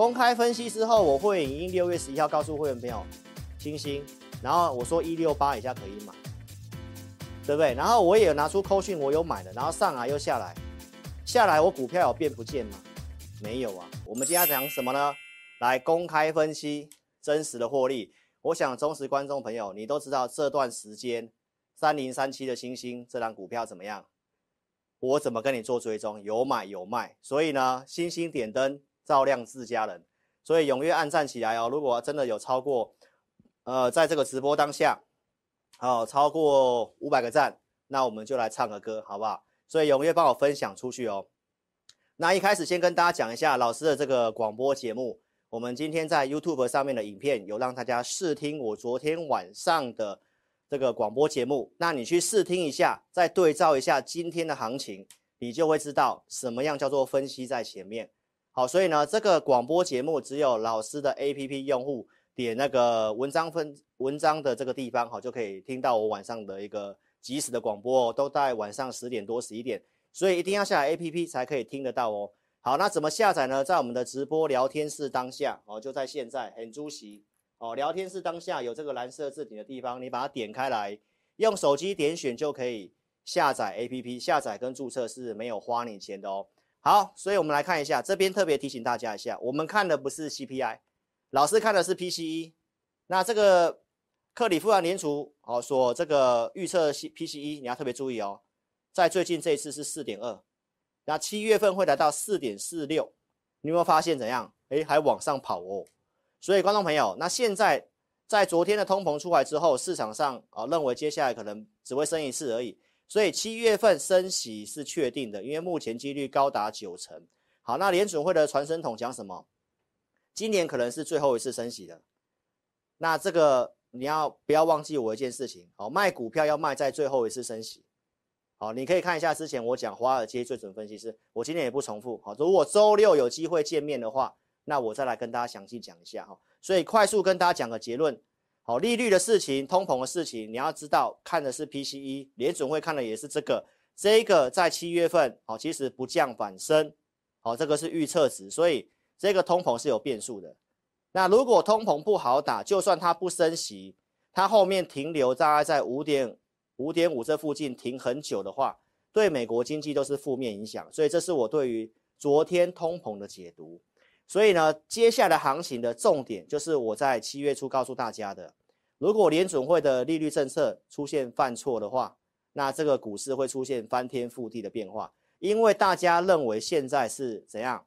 公开分析之后，我会影音六月十一号告诉会员朋友，星星，然后我说一六八以下可以买，对不对？然后我也拿出扣讯，我有买的，然后上来又下来，下来我股票有变不见吗？没有啊。我们今天要讲什么呢？来公开分析真实的获利。我想忠实观众朋友，你都知道这段时间三零三七的星星这档股票怎么样？我怎么跟你做追踪？有买有卖，所以呢，星星点灯照亮自家人，所以踊跃按赞起来哦。如果真的有超过，呃，在这个直播当下，好、哦、超过五百个赞，那我们就来唱个歌，好不好？所以踊跃帮我分享出去哦。那一开始先跟大家讲一下老师的这个广播节目。我们今天在 YouTube 上面的影片有让大家试听我昨天晚上的这个广播节目，那你去试听一下，再对照一下今天的行情，你就会知道什么样叫做分析在前面。好，所以呢，这个广播节目只有老师的 APP 用户点那个文章分文章的这个地方，好，就可以听到我晚上的一个即时的广播哦，都在晚上十点多十一点，所以一定要下载 APP 才可以听得到哦。好，那怎么下载呢？在我们的直播聊天室当下哦，就在现在，很出席哦，聊天室当下有这个蓝色字体的地方，你把它点开来，用手机点选就可以下载 APP，下载跟注册是没有花你钱的哦。好，所以我们来看一下，这边特别提醒大家一下，我们看的不是 CPI，老师看的是 PCE。那这个克里夫兰联储哦所这个预测 PCE，你要特别注意哦，在最近这一次是四点二。那七月份会来到四点四六，你有没有发现怎样？诶，还往上跑哦。所以观众朋友，那现在在昨天的通膨出来之后，市场上啊认为接下来可能只会升一次而已。所以七月份升息是确定的，因为目前几率高达九成。好，那联准会的传声筒讲什么？今年可能是最后一次升息的。那这个你要不要忘记我一件事情？好，卖股票要卖在最后一次升息。好，你可以看一下之前我讲华尔街最准分析师，我今天也不重复。好，如果周六有机会见面的话，那我再来跟大家详细讲一下哈。所以快速跟大家讲个结论。好，利率的事情、通膨的事情，你要知道看的是 PCE，联准会看的也是这个。这个在七月份，好，其实不降反升，好，这个是预测值，所以这个通膨是有变数的。那如果通膨不好打，就算它不升息，它后面停留大概在五点。五点五这附近停很久的话，对美国经济都是负面影响，所以这是我对于昨天通膨的解读。所以呢，接下来行情的重点就是我在七月初告诉大家的，如果联准会的利率政策出现犯错的话，那这个股市会出现翻天覆地的变化，因为大家认为现在是怎样？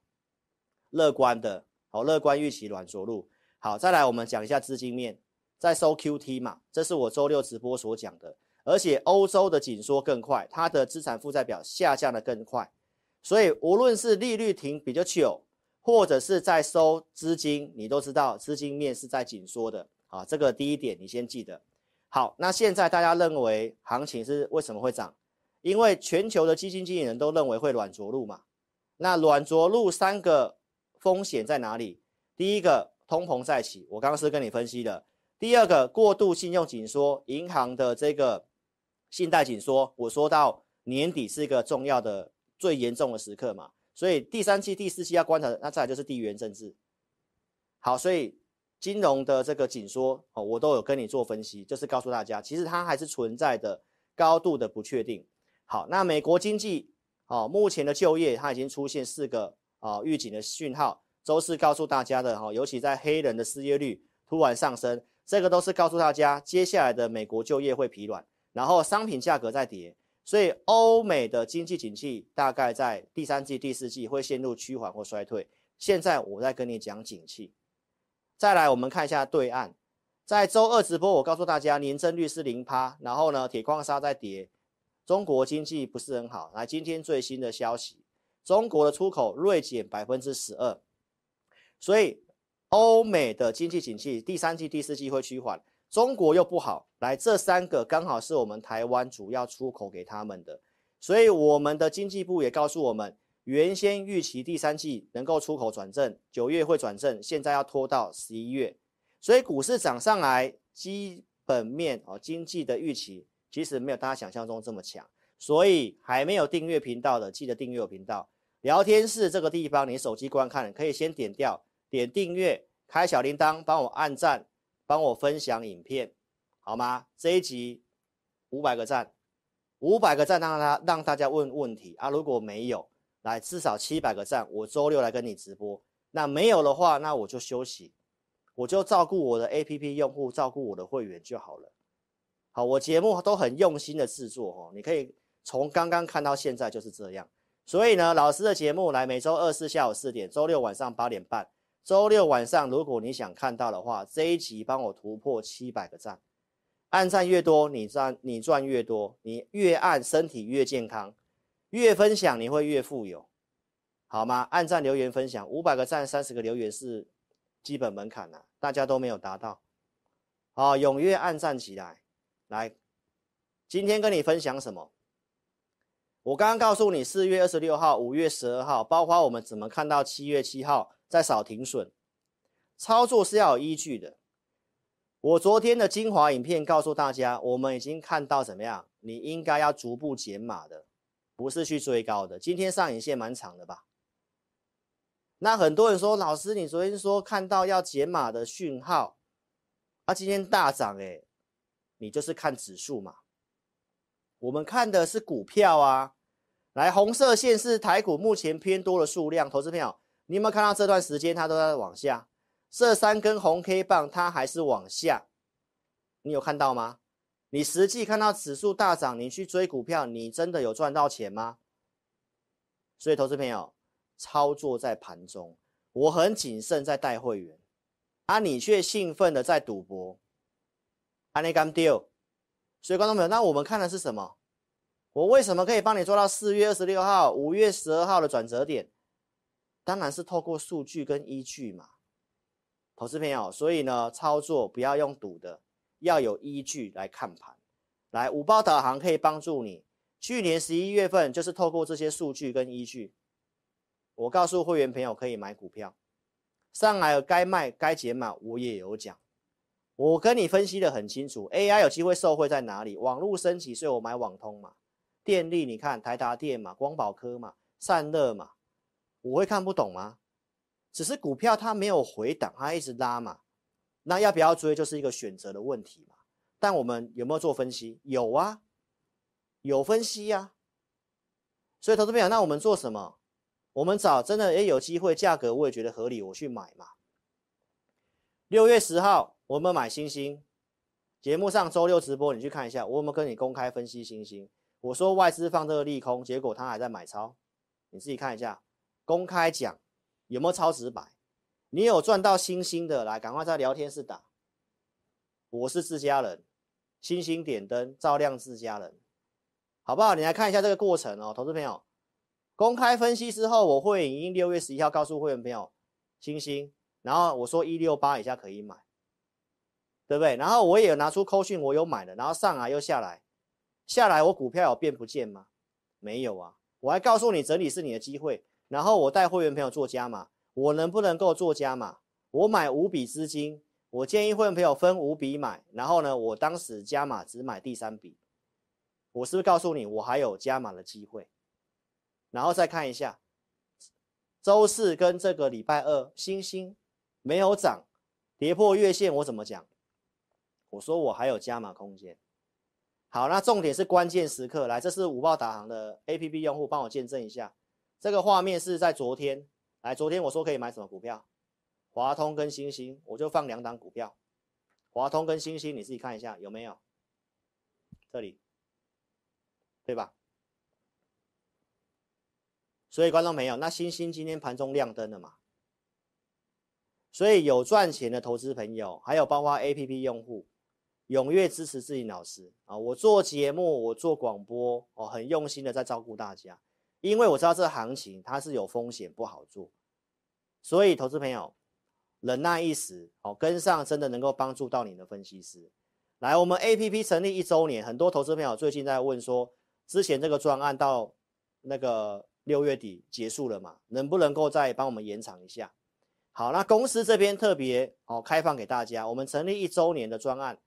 乐观的，好，乐观预期软着陆。好，再来我们讲一下资金面，在收 QT 嘛，这是我周六直播所讲的。而且欧洲的紧缩更快，它的资产负债表下降的更快，所以无论是利率停比较久，或者是在收资金，你都知道资金面是在紧缩的啊。这个第一点你先记得。好，那现在大家认为行情是为什么会涨？因为全球的基金经理人都认为会软着陆嘛。那软着陆三个风险在哪里？第一个通膨再起，我刚刚是跟你分析的。第二个过度信用紧缩，银行的这个。信贷紧缩，我说到年底是一个重要的、最严重的时刻嘛，所以第三期、第四期要观察的，那再来就是地缘政治。好，所以金融的这个紧缩，哦，我都有跟你做分析，就是告诉大家，其实它还是存在的高度的不确定。好，那美国经济，哦，目前的就业它已经出现四个啊预警的讯号，周四告诉大家的哈，尤其在黑人的失业率突然上升，这个都是告诉大家，接下来的美国就业会疲软。然后商品价格在跌，所以欧美的经济景气大概在第三季、第四季会陷入趋缓或衰退。现在我在跟你讲景气。再来，我们看一下对岸，在周二直播，我告诉大家年增率是零趴，然后呢，铁矿砂在跌，中国经济不是很好。来，今天最新的消息，中国的出口锐减百分之十二，所以欧美的经济景气第三季、第四季会趋缓。中国又不好，来这三个刚好是我们台湾主要出口给他们的，所以我们的经济部也告诉我们，原先预期第三季能够出口转正，九月会转正，现在要拖到十一月，所以股市涨上来，基本面哦经济的预期其实没有大家想象中这么强，所以还没有订阅频道的记得订阅我频道，聊天室这个地方你手机观看可以先点掉。点订阅，开小铃铛，帮我按赞，帮我分享影片，好吗？这一集五百个赞，五百个赞让他让大家问问题啊！如果没有，来至少七百个赞，我周六来跟你直播。那没有的话，那我就休息，我就照顾我的 APP 用户，照顾我的会员就好了。好，我节目都很用心的制作哦，你可以从刚刚看到现在就是这样。所以呢，老师的节目来每周二四下午四点，周六晚上八点半。周六晚上如果你想看到的话，这一集帮我突破七百个赞，按赞越多，你赚你赚越多，你越按身体越健康，越分享你会越富有，好吗？按赞留言分享五百个赞，三十个留言是基本门槛了，大家都没有达到，好，踊跃按赞起来。来，今天跟你分享什么？我刚刚告诉你，四月二十六号、五月十二号，包括我们怎么看到七月七号在扫停损，操作是要有依据的。我昨天的精华影片告诉大家，我们已经看到怎么样？你应该要逐步减码的，不是去追高的。今天上影线蛮长的吧？那很多人说，老师，你昨天说看到要减码的讯号，啊，今天大涨诶。你就是看指数嘛，我们看的是股票啊。来，红色线是台股目前偏多的数量，投资票，你有没有看到这段时间它都在往下？这三根红 K 棒它还是往下，你有看到吗？你实际看到指数大涨，你去追股票，你真的有赚到钱吗？所以，投资朋友，操作在盘中，我很谨慎在带会员，啊，你却兴奋的在赌博。安利刚丢，所以观众朋友，那我们看的是什么？我为什么可以帮你做到四月二十六号、五月十二号的转折点？当然是透过数据跟依据嘛，投资朋友。所以呢，操作不要用赌的，要有依据来看盘。来，五包导航可以帮助你。去年十一月份就是透过这些数据跟依据，我告诉会员朋友可以买股票，上来了该卖该减码，我也有讲。我跟你分析的很清楚，AI 有机会受惠在哪里？网络升级，所以我买网通嘛。电力，你看台达电嘛，光宝科嘛，散热嘛，我会看不懂吗？只是股票它没有回档，它一直拉嘛。那要不要追，就是一个选择的问题嘛。但我们有没有做分析？有啊，有分析呀、啊。所以投资朋友，那我们做什么？我们找真的也有机会，价格我也觉得合理，我去买嘛。六月十号。我们买星星，节目上周六直播，你去看一下，我有没有跟你公开分析星星？我说外资放这个利空，结果他还在买超，你自己看一下，公开讲有没有超直白？你有赚到星星的，来赶快在聊天室打。我是自家人，星星点灯照亮自家人，好不好？你来看一下这个过程哦，投资朋友，公开分析之后，我会已经六月十一号告诉会员朋友星星，然后我说一六八以下可以买。对不对？然后我也拿出扣讯，我有买的，然后上来又下来，下来我股票有变不见吗？没有啊，我还告诉你整理是你的机会，然后我带会员朋友做加码，我能不能够做加码？我买五笔资金，我建议会员朋友分五笔买，然后呢，我当时加码只买第三笔，我是不是告诉你我还有加码的机会？然后再看一下，周四跟这个礼拜二，星星没有涨，跌破月线，我怎么讲？我说我还有加码空间，好，那重点是关键时刻来，这是五报导航的 APP 用户帮我见证一下，这个画面是在昨天，来，昨天我说可以买什么股票，华通跟星星，我就放两档股票，华通跟星星，你自己看一下有没有，这里，对吧？所以观众朋友，那星星今天盘中亮灯了嘛？所以有赚钱的投资朋友，还有包括 APP 用户。踊跃支持志霖老师啊！我做节目，我做广播，哦，很用心的在照顾大家，因为我知道这行情它是有风险，不好做，所以投资朋友忍耐一时，哦，跟上真的能够帮助到你的分析师。来，我们 APP 成立一周年，很多投资朋友最近在问说，之前这个专案到那个六月底结束了嘛？能不能够再帮我们延长一下？好，那公司这边特别哦开放给大家，我们成立一周年的专案。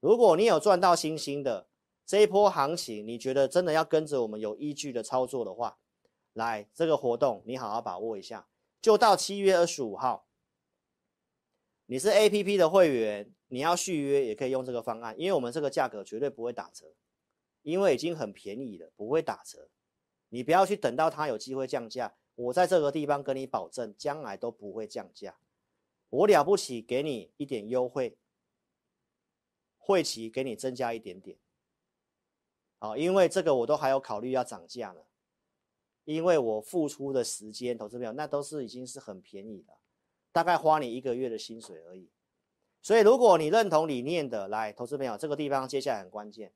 如果你有赚到星星的这一波行情，你觉得真的要跟着我们有依据的操作的话，来这个活动你好好把握一下，就到七月二十五号，你是 APP 的会员，你要续约也可以用这个方案，因为我们这个价格绝对不会打折，因为已经很便宜了，不会打折。你不要去等到它有机会降价，我在这个地方跟你保证，将来都不会降价。我了不起，给你一点优惠，会期给你增加一点点。好，因为这个我都还有考虑要涨价了，因为我付出的时间，投资朋友那都是已经是很便宜的。大概花你一个月的薪水而已，所以如果你认同理念的，来，投资朋友，这个地方接下来很关键，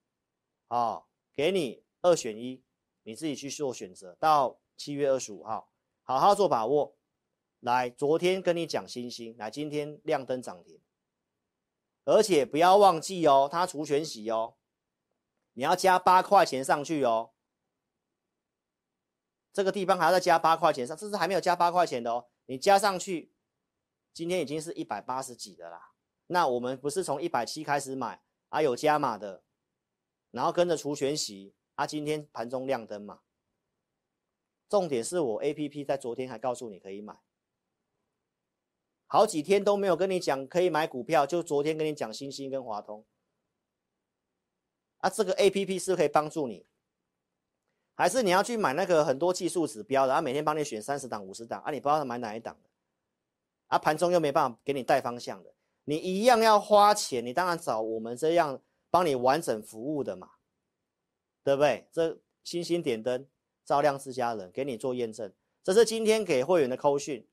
哦，给你二选一，你自己去做选择。到七月二十五号，好好做把握。来，昨天跟你讲星星，来，今天亮灯涨停，而且不要忘记哦，它除权息哦，你要加八块钱上去哦，这个地方还要再加八块钱上，这是还没有加八块钱的哦，你加上去。今天已经是一百八十几的啦，那我们不是从一百七开始买啊，有加码的，然后跟着除权息啊，今天盘中亮灯嘛。重点是我 APP 在昨天还告诉你可以买，好几天都没有跟你讲可以买股票，就昨天跟你讲星星跟华通，啊，这个 APP 是可以帮助你，还是你要去买那个很多技术指标的，然后每天帮你选三十档五十档啊，你不知道买哪一档的。啊，盘中又没办法给你带方向的，你一样要花钱，你当然找我们这样帮你完整服务的嘛，对不对？这星星点灯，照亮自家人，给你做验证。这是今天给会员的扣讯，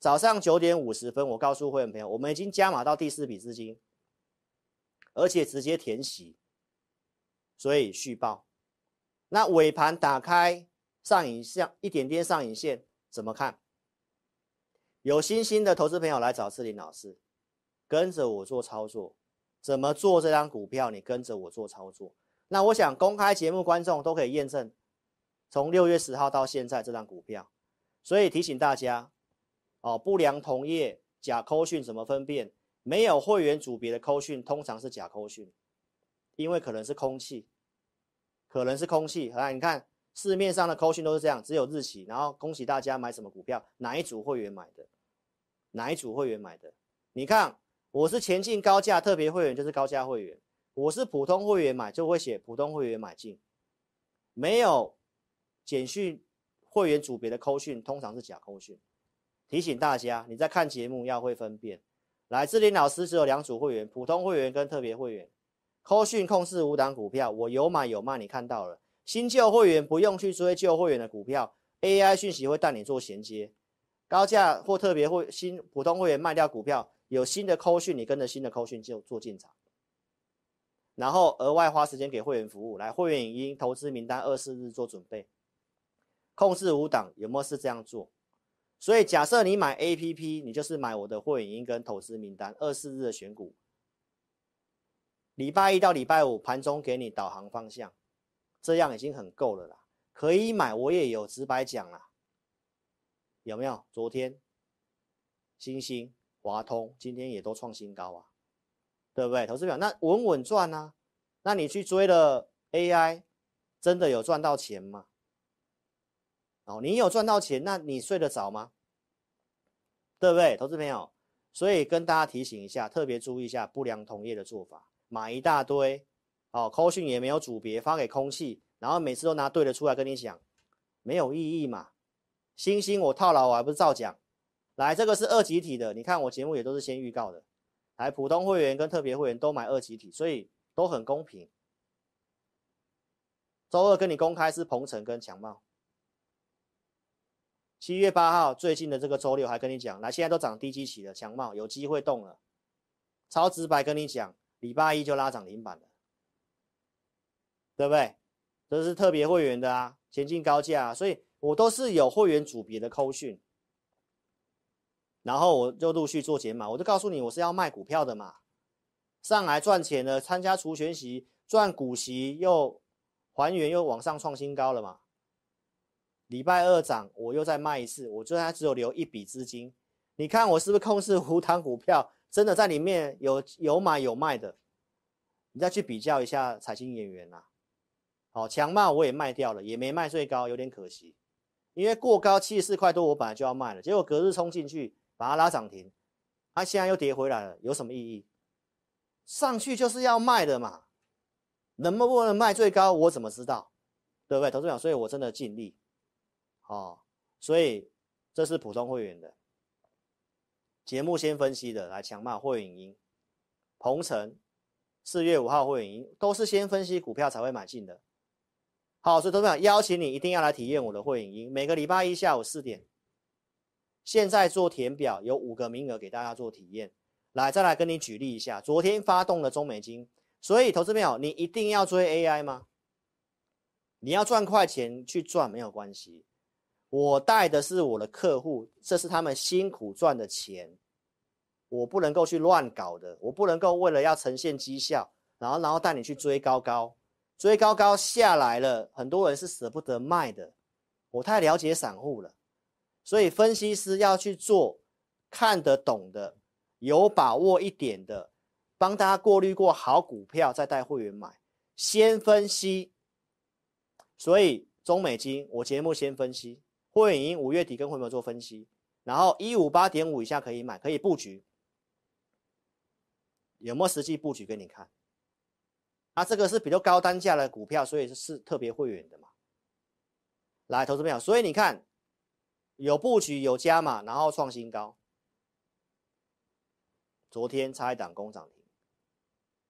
早上九点五十分，我告诉会员朋友，我们已经加码到第四笔资金，而且直接填息，所以续报。那尾盘打开上影线，一点点上影线，怎么看？有信心的投资朋友来找志霖老师，跟着我做操作。怎么做这张股票？你跟着我做操作。那我想公开节目观众都可以验证，从六月十号到现在这张股票。所以提醒大家，哦，不良同业假扣讯怎么分辨？没有会员组别的扣讯通常是假扣讯，因为可能是空气，可能是空气。来，你看市面上的扣讯都是这样，只有日期，然后恭喜大家买什么股票，哪一组会员买的。哪一组会员买的？你看，我是前进高价特别会员，就是高价会员；我是普通会员买，就会写普通会员买进。没有简讯会员组别的扣讯，通常是假扣讯。提醒大家，你在看节目要会分辨。来，志霖老师只有两组会员：普通会员跟特别会员。扣讯控制五档股票，我有买有卖，你看到了。新旧会员不用去追旧会员的股票，AI 讯息会带你做衔接。高价或特别会新普通会员卖掉股票，有新的扣讯，你跟着新的扣讯就做进场，然后额外花时间给会员服务，来会员影音投资名单二四日做准备，控制五档有没有是这样做？所以假设你买 APP，你就是买我的会员影音跟投资名单二四日的选股，礼拜一到礼拜五盘中给你导航方向，这样已经很够了啦，可以买我也有直白讲啦。有没有？昨天，星星、华通今天也都创新高啊，对不对？投资表那稳稳赚啊，那你去追了 AI，真的有赚到钱吗？哦，你有赚到钱，那你睡得着吗？对不对？投资朋友，所以跟大家提醒一下，特别注意一下不良同业的做法，买一大堆，哦，扣讯也没有组别，发给空气，然后每次都拿对的出来跟你讲，没有意义嘛。星星我套牢，我还不是照讲。来，这个是二级体的，你看我节目也都是先预告的。来，普通会员跟特别会员都买二级体，所以都很公平。周二跟你公开是鹏程跟强茂。七月八号最近的这个周六还跟你讲，来，现在都涨低基期了，强茂有机会动了。超直白跟你讲，礼拜一就拉涨停板了，对不对？这是特别会员的啊，前进高价啊，所以。我都是有会员组别的扣讯，然后我就陆续做解码，我就告诉你我是要卖股票的嘛，上来赚钱了，参加除权息赚股息又还原又往上创新高了嘛。礼拜二涨，我又再卖一次，我最后只有留一笔资金，你看我是不是控制五档股票，真的在里面有有买有卖的，你再去比较一下财经演员呐，好，强茂我也卖掉了，也没卖最高，有点可惜。因为过高七十四块多，我本来就要卖了，结果隔日冲进去把它拉涨停，它现在又跌回来了，有什么意义？上去就是要卖的嘛，能不能卖最高，我怎么知道？对不对？投资者，所以我真的尽力，哦，所以这是普通会员的节目先分析的，来强骂会影音，鹏程四月五号会影音都是先分析股票才会买进的。好，所以投资者邀请你一定要来体验我的会影音，每个礼拜一下午四点。现在做填表，有五个名额给大家做体验。来，再来跟你举例一下，昨天发动了中美金。所以，投资朋友，你一定要追 AI 吗？你要赚快钱去赚没有关系。我带的是我的客户，这是他们辛苦赚的钱，我不能够去乱搞的。我不能够为了要呈现绩效，然后然后带你去追高高，追高高下来了，很多人是舍不得卖的。我太了解散户了。所以分析师要去做看得懂的、有把握一点的，帮大家过滤过好股票，再带会员买。先分析。所以中美金，我节目先分析。会员营五月底跟会员做分析，然后一五八点五以下可以买，可以布局。有没有实际布局给你看？啊，这个是比较高单价的股票，所以是特别会员的嘛。来，投资朋友，所以你看。有布局有加码，然后创新高。昨天差一档攻涨停，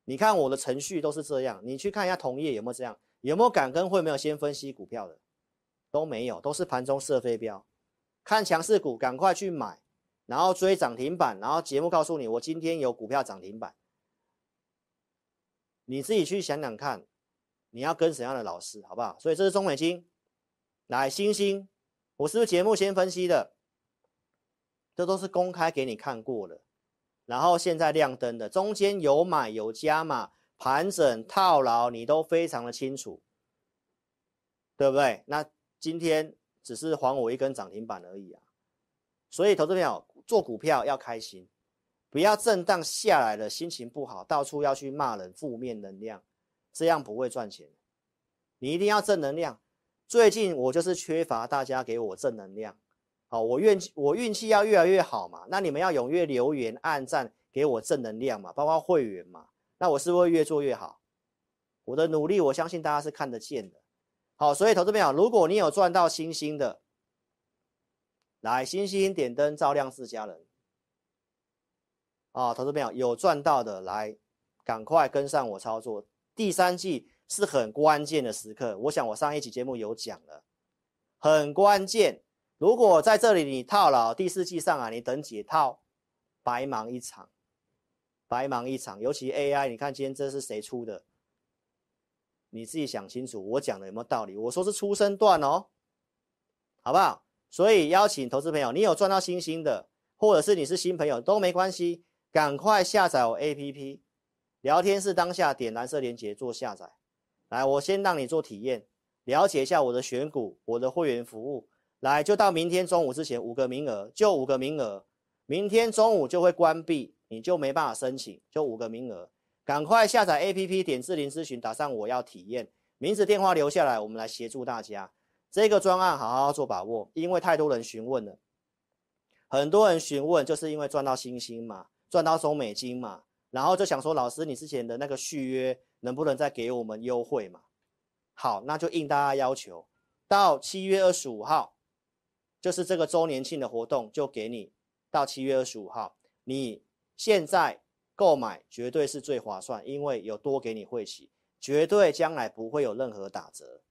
你看我的程序都是这样。你去看一下同业有没有这样，有没有敢跟会没有先分析股票的，都没有，都是盘中射飞镖，看强势股赶快去买，然后追涨停板，然后节目告诉你我今天有股票涨停板，你自己去想想看，你要跟什么样的老师，好不好？所以这是中美金，来星星。我是不是节目先分析的？这都是公开给你看过的，然后现在亮灯的，中间有买有加码，盘整套牢，你都非常的清楚，对不对？那今天只是还我一根涨停板而已啊！所以，投资朋友做股票要开心，不要震荡下来了，心情不好，到处要去骂人，负面能量，这样不会赚钱。你一定要正能量。最近我就是缺乏大家给我正能量，好，我运我运气要越来越好嘛，那你们要踊跃留言、按赞，给我正能量嘛，包括会员嘛，那我是不是越做越好？我的努力，我相信大家是看得见的。好，所以投资朋友，如果你有赚到星星的，来星星点灯照亮自家人。啊，投资朋友有赚到的，来赶快跟上我操作，第三季。是很关键的时刻，我想我上一期节目有讲了，很关键。如果在这里你套牢，第四季上啊，你等解套，白忙一场，白忙一场。尤其 AI，你看今天这是谁出的？你自己想清楚，我讲的有没有道理？我说是出生段哦，好不好？所以邀请投资朋友，你有赚到星星的，或者是你是新朋友都没关系，赶快下载我 APP，聊天室当下点蓝色连接做下载。来，我先让你做体验，了解一下我的选股，我的会员服务。来，就到明天中午之前五个名额，就五个名额，明天中午就会关闭，你就没办法申请，就五个名额，赶快下载 APP，点智霖咨询，打上我要体验，名字电话留下来，我们来协助大家这个专案，好好做把握，因为太多人询问了，很多人询问就是因为赚到星星嘛，赚到中美金嘛，然后就想说，老师你之前的那个续约。能不能再给我们优惠嘛？好，那就应大家要求，到七月二十五号，就是这个周年庆的活动，就给你到七月二十五号。你现在购买绝对是最划算，因为有多给你会期，绝对将来不会有任何打折，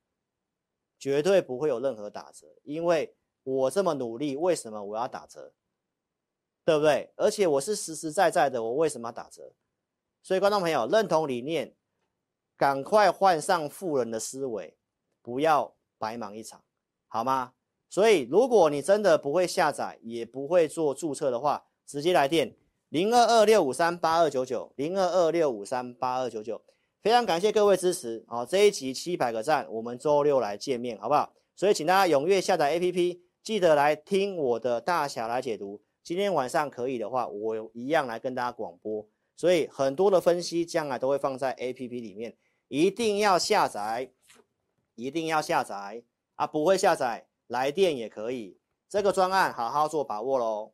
绝对不会有任何打折，因为我这么努力，为什么我要打折？对不对？而且我是实实在在的，我为什么要打折？所以观众朋友认同理念。赶快换上富人的思维，不要白忙一场，好吗？所以，如果你真的不会下载，也不会做注册的话，直接来电零二二六五三八二九九零二二六五三八二九九。非常感谢各位支持，好，这一集七百个赞，我们周六来见面，好不好？所以，请大家踊跃下载 APP，记得来听我的大侠来解读。今天晚上可以的话，我一样来跟大家广播。所以，很多的分析将来都会放在 APP 里面。一定要下载，一定要下载啊！不会下载，来电也可以。这个专案好好做把握喽。